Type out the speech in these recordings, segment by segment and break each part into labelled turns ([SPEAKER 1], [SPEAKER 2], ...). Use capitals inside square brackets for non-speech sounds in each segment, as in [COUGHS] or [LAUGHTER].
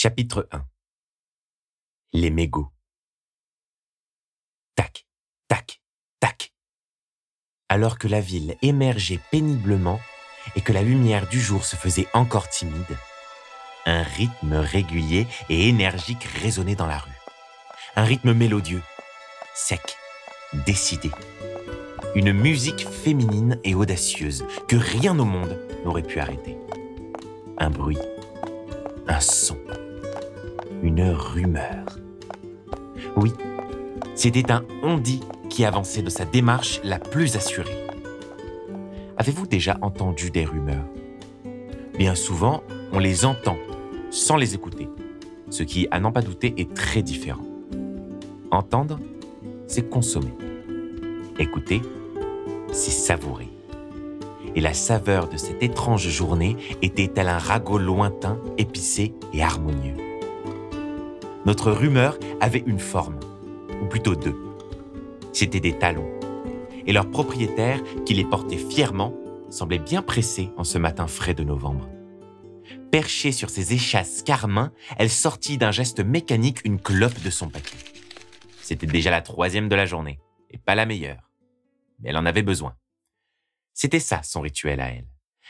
[SPEAKER 1] Chapitre 1 Les mégots. Tac, tac, tac. Alors que la ville émergeait péniblement et que la lumière du jour se faisait encore timide, un rythme régulier et énergique résonnait dans la rue. Un rythme mélodieux, sec, décidé. Une musique féminine et audacieuse que rien au monde n'aurait pu arrêter. Un bruit, un son, une rumeur. Oui, c'était un on-dit qui avançait de sa démarche la plus assurée. Avez-vous déjà entendu des rumeurs? Bien souvent, on les entend sans les écouter, ce qui, à n'en pas douter, est très différent. Entendre, c'est consommer. Écouter, c'est savourer. Et la saveur de cette étrange journée était elle un ragot lointain, épicé et harmonieux? Notre rumeur avait une forme, ou plutôt deux. C'étaient des talons. Et leur propriétaire, qui les portait fièrement, semblait bien pressé en ce matin frais de novembre. Perchée sur ses échasses carmin, elle sortit d'un geste mécanique une clope de son paquet. C'était déjà la troisième de la journée, et pas la meilleure. Mais elle en avait besoin. C'était ça son rituel à elle.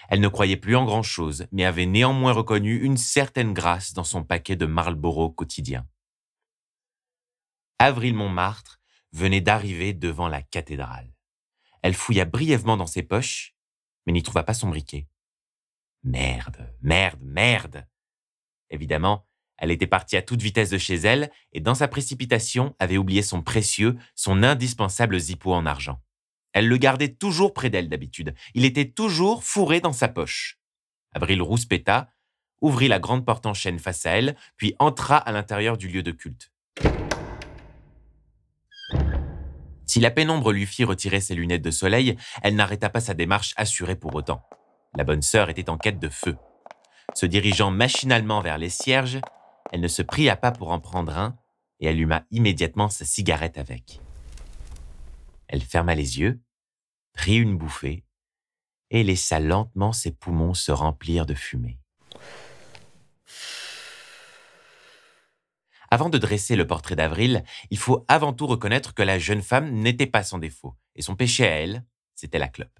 [SPEAKER 1] Elle ne croyait plus en grand-chose, mais avait néanmoins reconnu une certaine grâce dans son paquet de Marlboro quotidien. Avril Montmartre venait d'arriver devant la cathédrale. Elle fouilla brièvement dans ses poches, mais n'y trouva pas son briquet. Merde, merde, merde. Évidemment, elle était partie à toute vitesse de chez elle et dans sa précipitation avait oublié son précieux, son indispensable zippo en argent. Elle le gardait toujours près d'elle d'habitude. Il était toujours fourré dans sa poche. Avril rouspéta, ouvrit la grande porte en chêne face à elle, puis entra à l'intérieur du lieu de culte. Si la pénombre lui fit retirer ses lunettes de soleil, elle n'arrêta pas sa démarche assurée pour autant. La bonne sœur était en quête de feu. Se dirigeant machinalement vers les cierges, elle ne se pria pas pour en prendre un et alluma immédiatement sa cigarette avec. Elle ferma les yeux, prit une bouffée et laissa lentement ses poumons se remplir de fumée. Avant de dresser le portrait d'Avril, il faut avant tout reconnaître que la jeune femme n'était pas sans défaut, et son péché à elle, c'était la clope.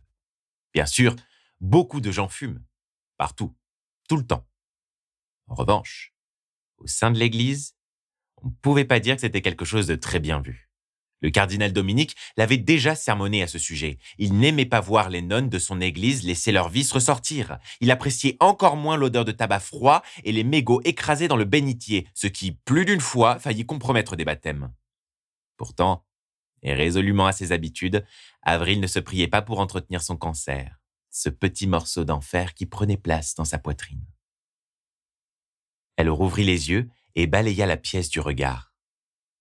[SPEAKER 1] Bien sûr, beaucoup de gens fument, partout, tout le temps. En revanche, au sein de l'Église, on ne pouvait pas dire que c'était quelque chose de très bien vu. Le cardinal Dominique l'avait déjà sermonné à ce sujet. Il n'aimait pas voir les nonnes de son église laisser leur vice ressortir. Il appréciait encore moins l'odeur de tabac froid et les mégots écrasés dans le bénitier, ce qui, plus d'une fois, faillit compromettre des baptêmes. Pourtant, et résolument à ses habitudes, Avril ne se priait pas pour entretenir son cancer, ce petit morceau d'enfer qui prenait place dans sa poitrine. Elle rouvrit les yeux et balaya la pièce du regard.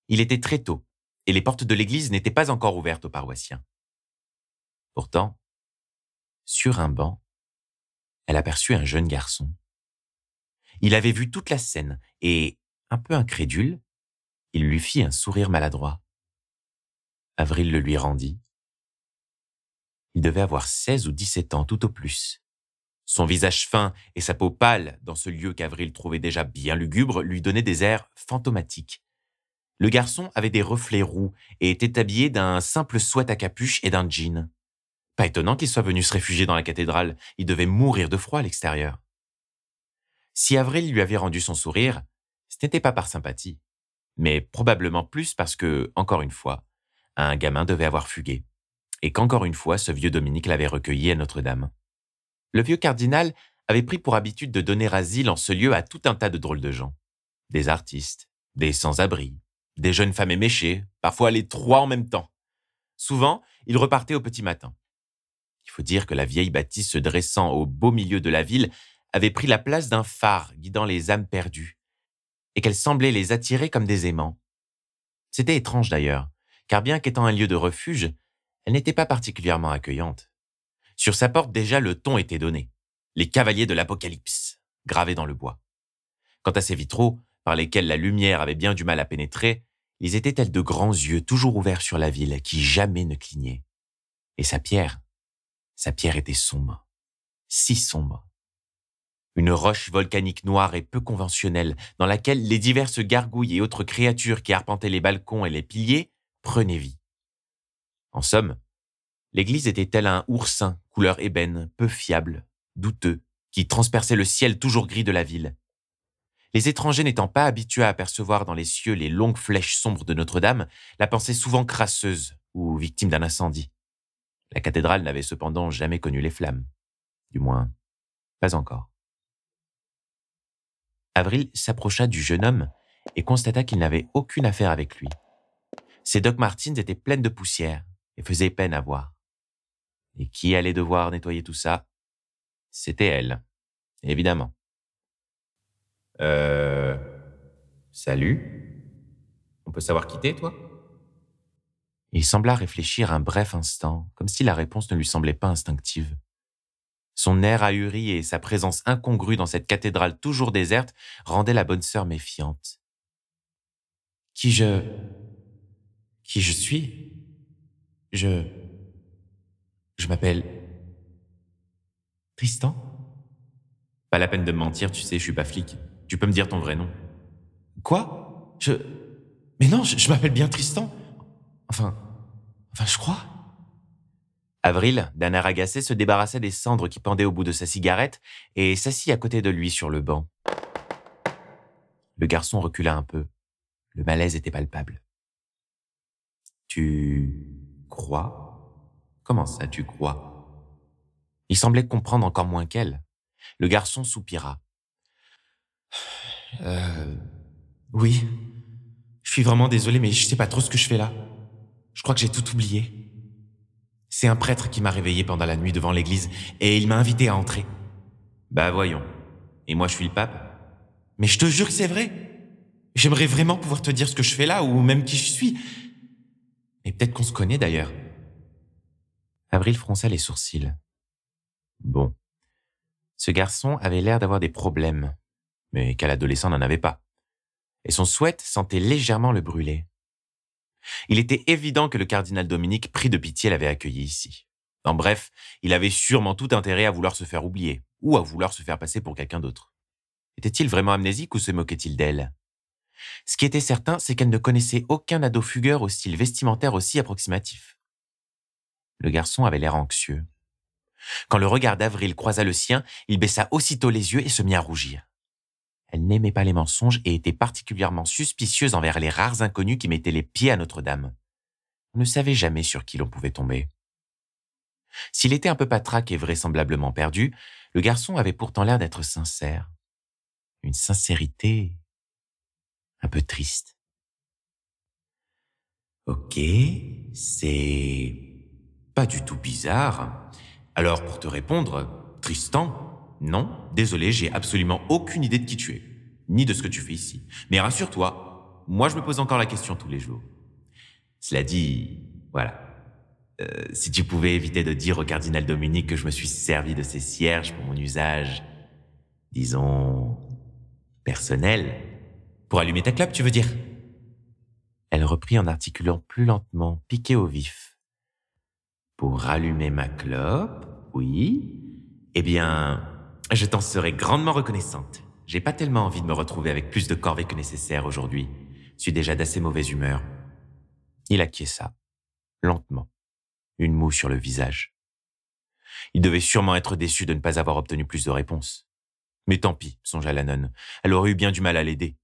[SPEAKER 1] Il était très tôt, et les portes de l'église n'étaient pas encore ouvertes aux paroissiens. Pourtant, sur un banc, elle aperçut un jeune garçon. Il avait vu toute la scène et, un peu incrédule, il lui fit un sourire maladroit. Avril le lui rendit. Il devait avoir seize ou dix-sept ans tout au plus. Son visage fin et sa peau pâle, dans ce lieu qu'Avril trouvait déjà bien lugubre, lui donnaient des airs fantomatiques. Le garçon avait des reflets roux et était habillé d'un simple sweat à capuche et d'un jean. Pas étonnant qu'il soit venu se réfugier dans la cathédrale, il devait mourir de froid à l'extérieur. Si Avril lui avait rendu son sourire, ce n'était pas par sympathie, mais probablement plus parce que, encore une fois, un gamin devait avoir fugué, et qu'encore une fois ce vieux Dominique l'avait recueilli à Notre-Dame. Le vieux cardinal avait pris pour habitude de donner asile en ce lieu à tout un tas de drôles de gens. Des artistes, des sans-abri, des jeunes femmes éméchées, parfois les trois en même temps. Souvent, ils repartaient au petit matin. Il faut dire que la vieille bâtisse se dressant au beau milieu de la ville avait pris la place d'un phare guidant les âmes perdues, et qu'elle semblait les attirer comme des aimants. C'était étrange d'ailleurs, car bien qu'étant un lieu de refuge, elle n'était pas particulièrement accueillante. Sur sa porte déjà le ton était donné. Les cavaliers de l'Apocalypse, gravés dans le bois. Quant à ses vitraux, par lesquels la lumière avait bien du mal à pénétrer, ils étaient tels de grands yeux toujours ouverts sur la ville qui jamais ne clignaient. Et sa pierre, sa pierre était sombre, si sombre. Une roche volcanique noire et peu conventionnelle, dans laquelle les diverses gargouilles et autres créatures qui arpentaient les balcons et les piliers prenaient vie. En somme, l'église était telle un oursin, couleur ébène, peu fiable, douteux, qui transperçait le ciel toujours gris de la ville. Les étrangers n'étant pas habitués à apercevoir dans les cieux les longues flèches sombres de Notre-Dame, la pensaient souvent crasseuse ou victime d'un incendie. La cathédrale n'avait cependant jamais connu les flammes. Du moins, pas encore. Avril s'approcha du jeune homme et constata qu'il n'avait aucune affaire avec lui. Ses Doc Martins étaient pleines de poussière et faisaient peine à voir. Et qui allait devoir nettoyer tout ça? C'était elle, évidemment. Euh. Salut On peut savoir qui t'es, toi? Il sembla réfléchir un bref instant, comme si la réponse ne lui semblait pas instinctive. Son air ahuri et sa présence incongrue dans cette cathédrale toujours déserte rendaient la bonne sœur méfiante. Qui je. Qui je suis? Je. Je m'appelle. Tristan? Pas la peine de me mentir, tu sais, je suis pas flic. Tu peux me dire ton vrai nom. Quoi? Je. Mais non, je, m'appelle bien Tristan. Enfin. Enfin, je crois. Avril, d'un air agacé, se débarrassa des cendres qui pendaient au bout de sa cigarette et s'assit à côté de lui sur le banc. Le garçon recula un peu. Le malaise était palpable. Tu crois? Comment ça, tu crois? Il semblait comprendre encore moins qu'elle. Le garçon soupira. Euh, oui. Je suis vraiment désolé, mais je sais pas trop ce que je fais là. Je crois que j'ai tout oublié. C'est un prêtre qui m'a réveillé pendant la nuit devant l'église et il m'a invité à entrer. Bah voyons. Et moi je suis le pape Mais je te jure que c'est vrai. J'aimerais vraiment pouvoir te dire ce que je fais là ou même qui je suis. Mais peut-être qu'on se connaît d'ailleurs. Avril fronça les sourcils. Bon. Ce garçon avait l'air d'avoir des problèmes mais qu'à l'adolescent n'en avait pas. Et son souhait sentait légèrement le brûler. Il était évident que le cardinal Dominique, pris de pitié, l'avait accueilli ici. En bref, il avait sûrement tout intérêt à vouloir se faire oublier, ou à vouloir se faire passer pour quelqu'un d'autre. Était-il vraiment amnésique ou se moquait-il d'elle? Ce qui était certain, c'est qu'elle ne connaissait aucun ado fugueur au style vestimentaire aussi approximatif. Le garçon avait l'air anxieux. Quand le regard d'Avril croisa le sien, il baissa aussitôt les yeux et se mit à rougir. Elle n'aimait pas les mensonges et était particulièrement suspicieuse envers les rares inconnus qui mettaient les pieds à Notre-Dame. On ne savait jamais sur qui l'on pouvait tomber. S'il était un peu patraque et vraisemblablement perdu, le garçon avait pourtant l'air d'être sincère. Une sincérité un peu triste. Ok, c'est pas du tout bizarre. Alors pour te répondre, Tristan, non, désolé, j'ai absolument aucune idée de qui tu es, ni de ce que tu fais ici. Mais rassure-toi, moi je me pose encore la question tous les jours. Cela dit, voilà. Euh, si tu pouvais éviter de dire au cardinal Dominique que je me suis servi de ces cierges pour mon usage, disons, personnel, pour allumer ta clope, tu veux dire? Elle reprit en articulant plus lentement, piqué au vif. Pour rallumer ma clope, oui. Eh bien, je t'en serai grandement reconnaissante. J'ai pas tellement envie de me retrouver avec plus de corvée que nécessaire aujourd'hui. Je suis déjà d'assez mauvaise humeur. Il acquiesça, lentement, une moue sur le visage. Il devait sûrement être déçu de ne pas avoir obtenu plus de réponses. Mais tant pis, songea la nonne. Elle aurait eu bien du mal à l'aider.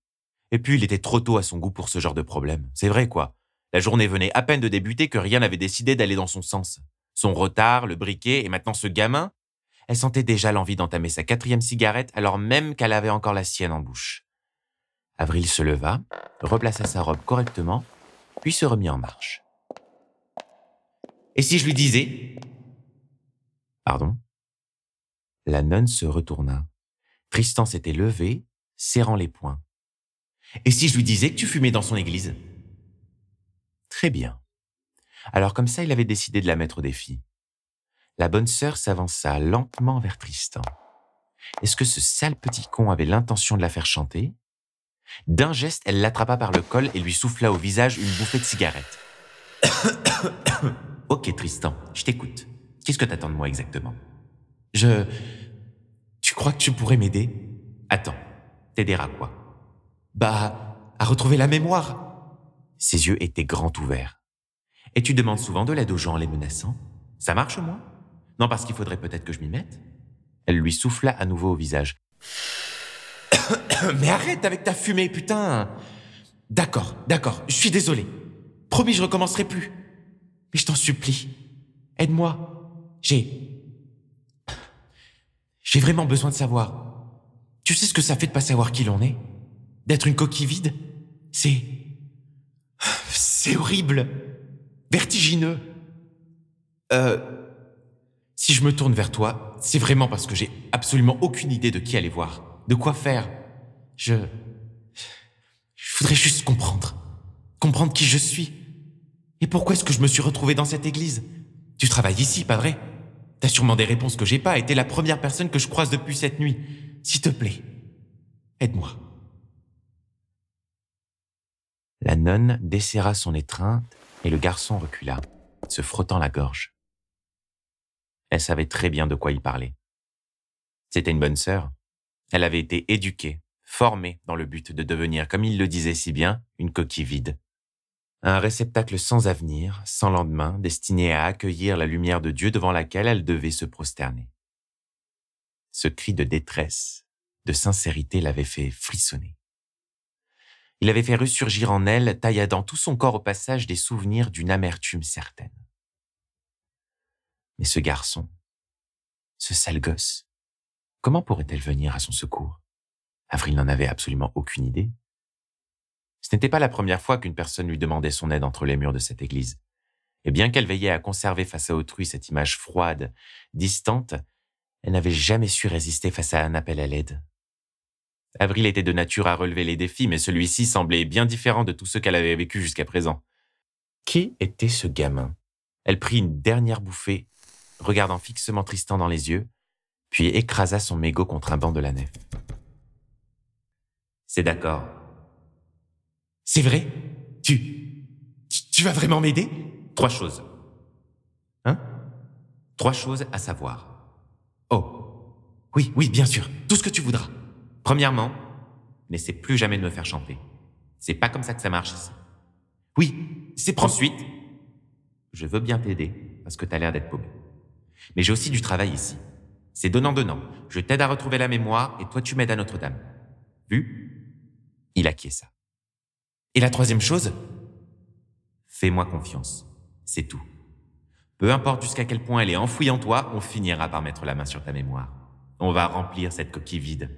[SPEAKER 1] Et puis il était trop tôt à son goût pour ce genre de problème. C'est vrai, quoi. La journée venait à peine de débuter que rien n'avait décidé d'aller dans son sens. Son retard, le briquet et maintenant ce gamin, elle sentait déjà l'envie d'entamer sa quatrième cigarette alors même qu'elle avait encore la sienne en bouche. Avril se leva, replaça sa robe correctement, puis se remit en marche. Et si je lui disais Pardon? La nonne se retourna. Tristan s'était levé, serrant les poings. Et si je lui disais que tu fumais dans son église? Très bien. Alors comme ça, il avait décidé de la mettre au défi la bonne sœur s'avança lentement vers Tristan. Est-ce que ce sale petit con avait l'intention de la faire chanter? D'un geste, elle l'attrapa par le col et lui souffla au visage une bouffée de cigarette. [COUGHS] ok, Tristan, je t'écoute. Qu'est-ce que t'attends de moi exactement? Je... Tu crois que tu pourrais m'aider? Attends, t'aider à quoi? Bah, à retrouver la mémoire. Ses yeux étaient grands ouverts. Et tu demandes souvent de l'aide aux gens en les menaçant? Ça marche, moi Non, parce qu'il faudrait peut-être que je m'y mette Elle lui souffla à nouveau au visage. [COUGHS] Mais arrête avec ta fumée, putain D'accord, d'accord, je suis désolé. Promis, je recommencerai plus. Mais je t'en supplie, aide-moi. J'ai... J'ai vraiment besoin de savoir. Tu sais ce que ça fait de pas savoir qui l'on est? D'être une coquille vide? C'est... C'est horrible. Vertigineux. Euh... Si je me tourne vers toi, c'est vraiment parce que j'ai absolument aucune idée de qui aller voir, de quoi faire. Je... Je voudrais juste comprendre. Comprendre qui je suis. Et pourquoi est-ce que je me suis retrouvé dans cette église? Tu travailles ici, pas vrai? T'as sûrement des réponses que j'ai pas et t'es la première personne que je croise depuis cette nuit. S'il te plaît, aide-moi. La nonne desserra son étreinte et le garçon recula, se frottant la gorge. Elle savait très bien de quoi il parlait. C'était une bonne sœur. Elle avait été éduquée, formée dans le but de devenir, comme il le disait si bien, une coquille vide. Un réceptacle sans avenir, sans lendemain, destiné à accueillir la lumière de Dieu devant laquelle elle devait se prosterner. Ce cri de détresse, de sincérité l'avait fait frissonner. Il avait fait ressurgir en elle, tailladant tout son corps au passage des souvenirs d'une amertume certaine. Mais ce garçon, ce sale gosse, comment pourrait-elle venir à son secours? Avril n'en avait absolument aucune idée. Ce n'était pas la première fois qu'une personne lui demandait son aide entre les murs de cette église. Et bien qu'elle veillait à conserver face à autrui cette image froide, distante, elle n'avait jamais su résister face à un appel à l'aide. Avril était de nature à relever les défis, mais celui-ci semblait bien différent de tout ce qu'elle avait vécu jusqu'à présent. Qui était ce gamin? Elle prit une dernière bouffée, regardant fixement Tristan dans les yeux, puis écrasa son mégot contre un banc de la nef. C'est d'accord, c'est vrai? Tu... Tu vas vraiment m'aider? Trois choses. Hein? Trois choses à savoir. Oh. Oui, oui, bien sûr. Tout ce que tu voudras. Premièrement, n'essaie plus jamais de me faire chanter. C'est pas comme ça que ça marche ici. Oui, c'est Ensuite, je veux bien t'aider parce que t'as l'air d'être paumé. Mais j'ai aussi du travail ici. C'est donnant-donnant. Je t'aide à retrouver la mémoire et toi tu m'aides à Notre-Dame. Vu? Il acquiesça. Et la troisième chose, fais-moi confiance. C'est tout. Peu importe jusqu'à quel point elle est enfouie en toi, on finira par mettre la main sur ta mémoire. On va remplir cette coquille vide.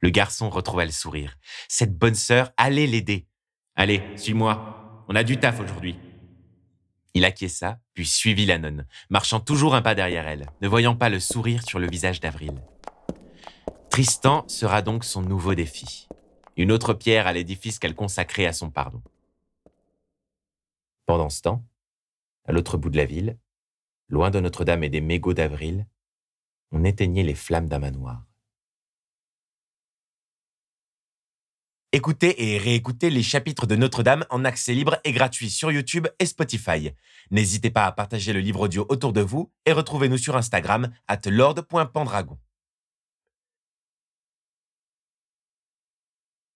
[SPEAKER 1] Le garçon retrouva le sourire. Cette bonne sœur allait l'aider. Allez, suis-moi. On a du taf aujourd'hui. Il acquiesça, puis suivit la nonne, marchant toujours un pas derrière elle, ne voyant pas le sourire sur le visage d'Avril. Tristan sera donc son nouveau défi une autre pierre à l'édifice qu'elle consacrait à son pardon. Pendant ce temps, à l'autre bout de la ville, loin de Notre-Dame et des mégots d'avril, on éteignait les flammes d'un manoir. Écoutez et réécoutez les chapitres de Notre-Dame en accès libre et gratuit sur YouTube et Spotify. N'hésitez pas à partager le livre audio autour de vous et retrouvez-nous sur Instagram at lord.pendragon.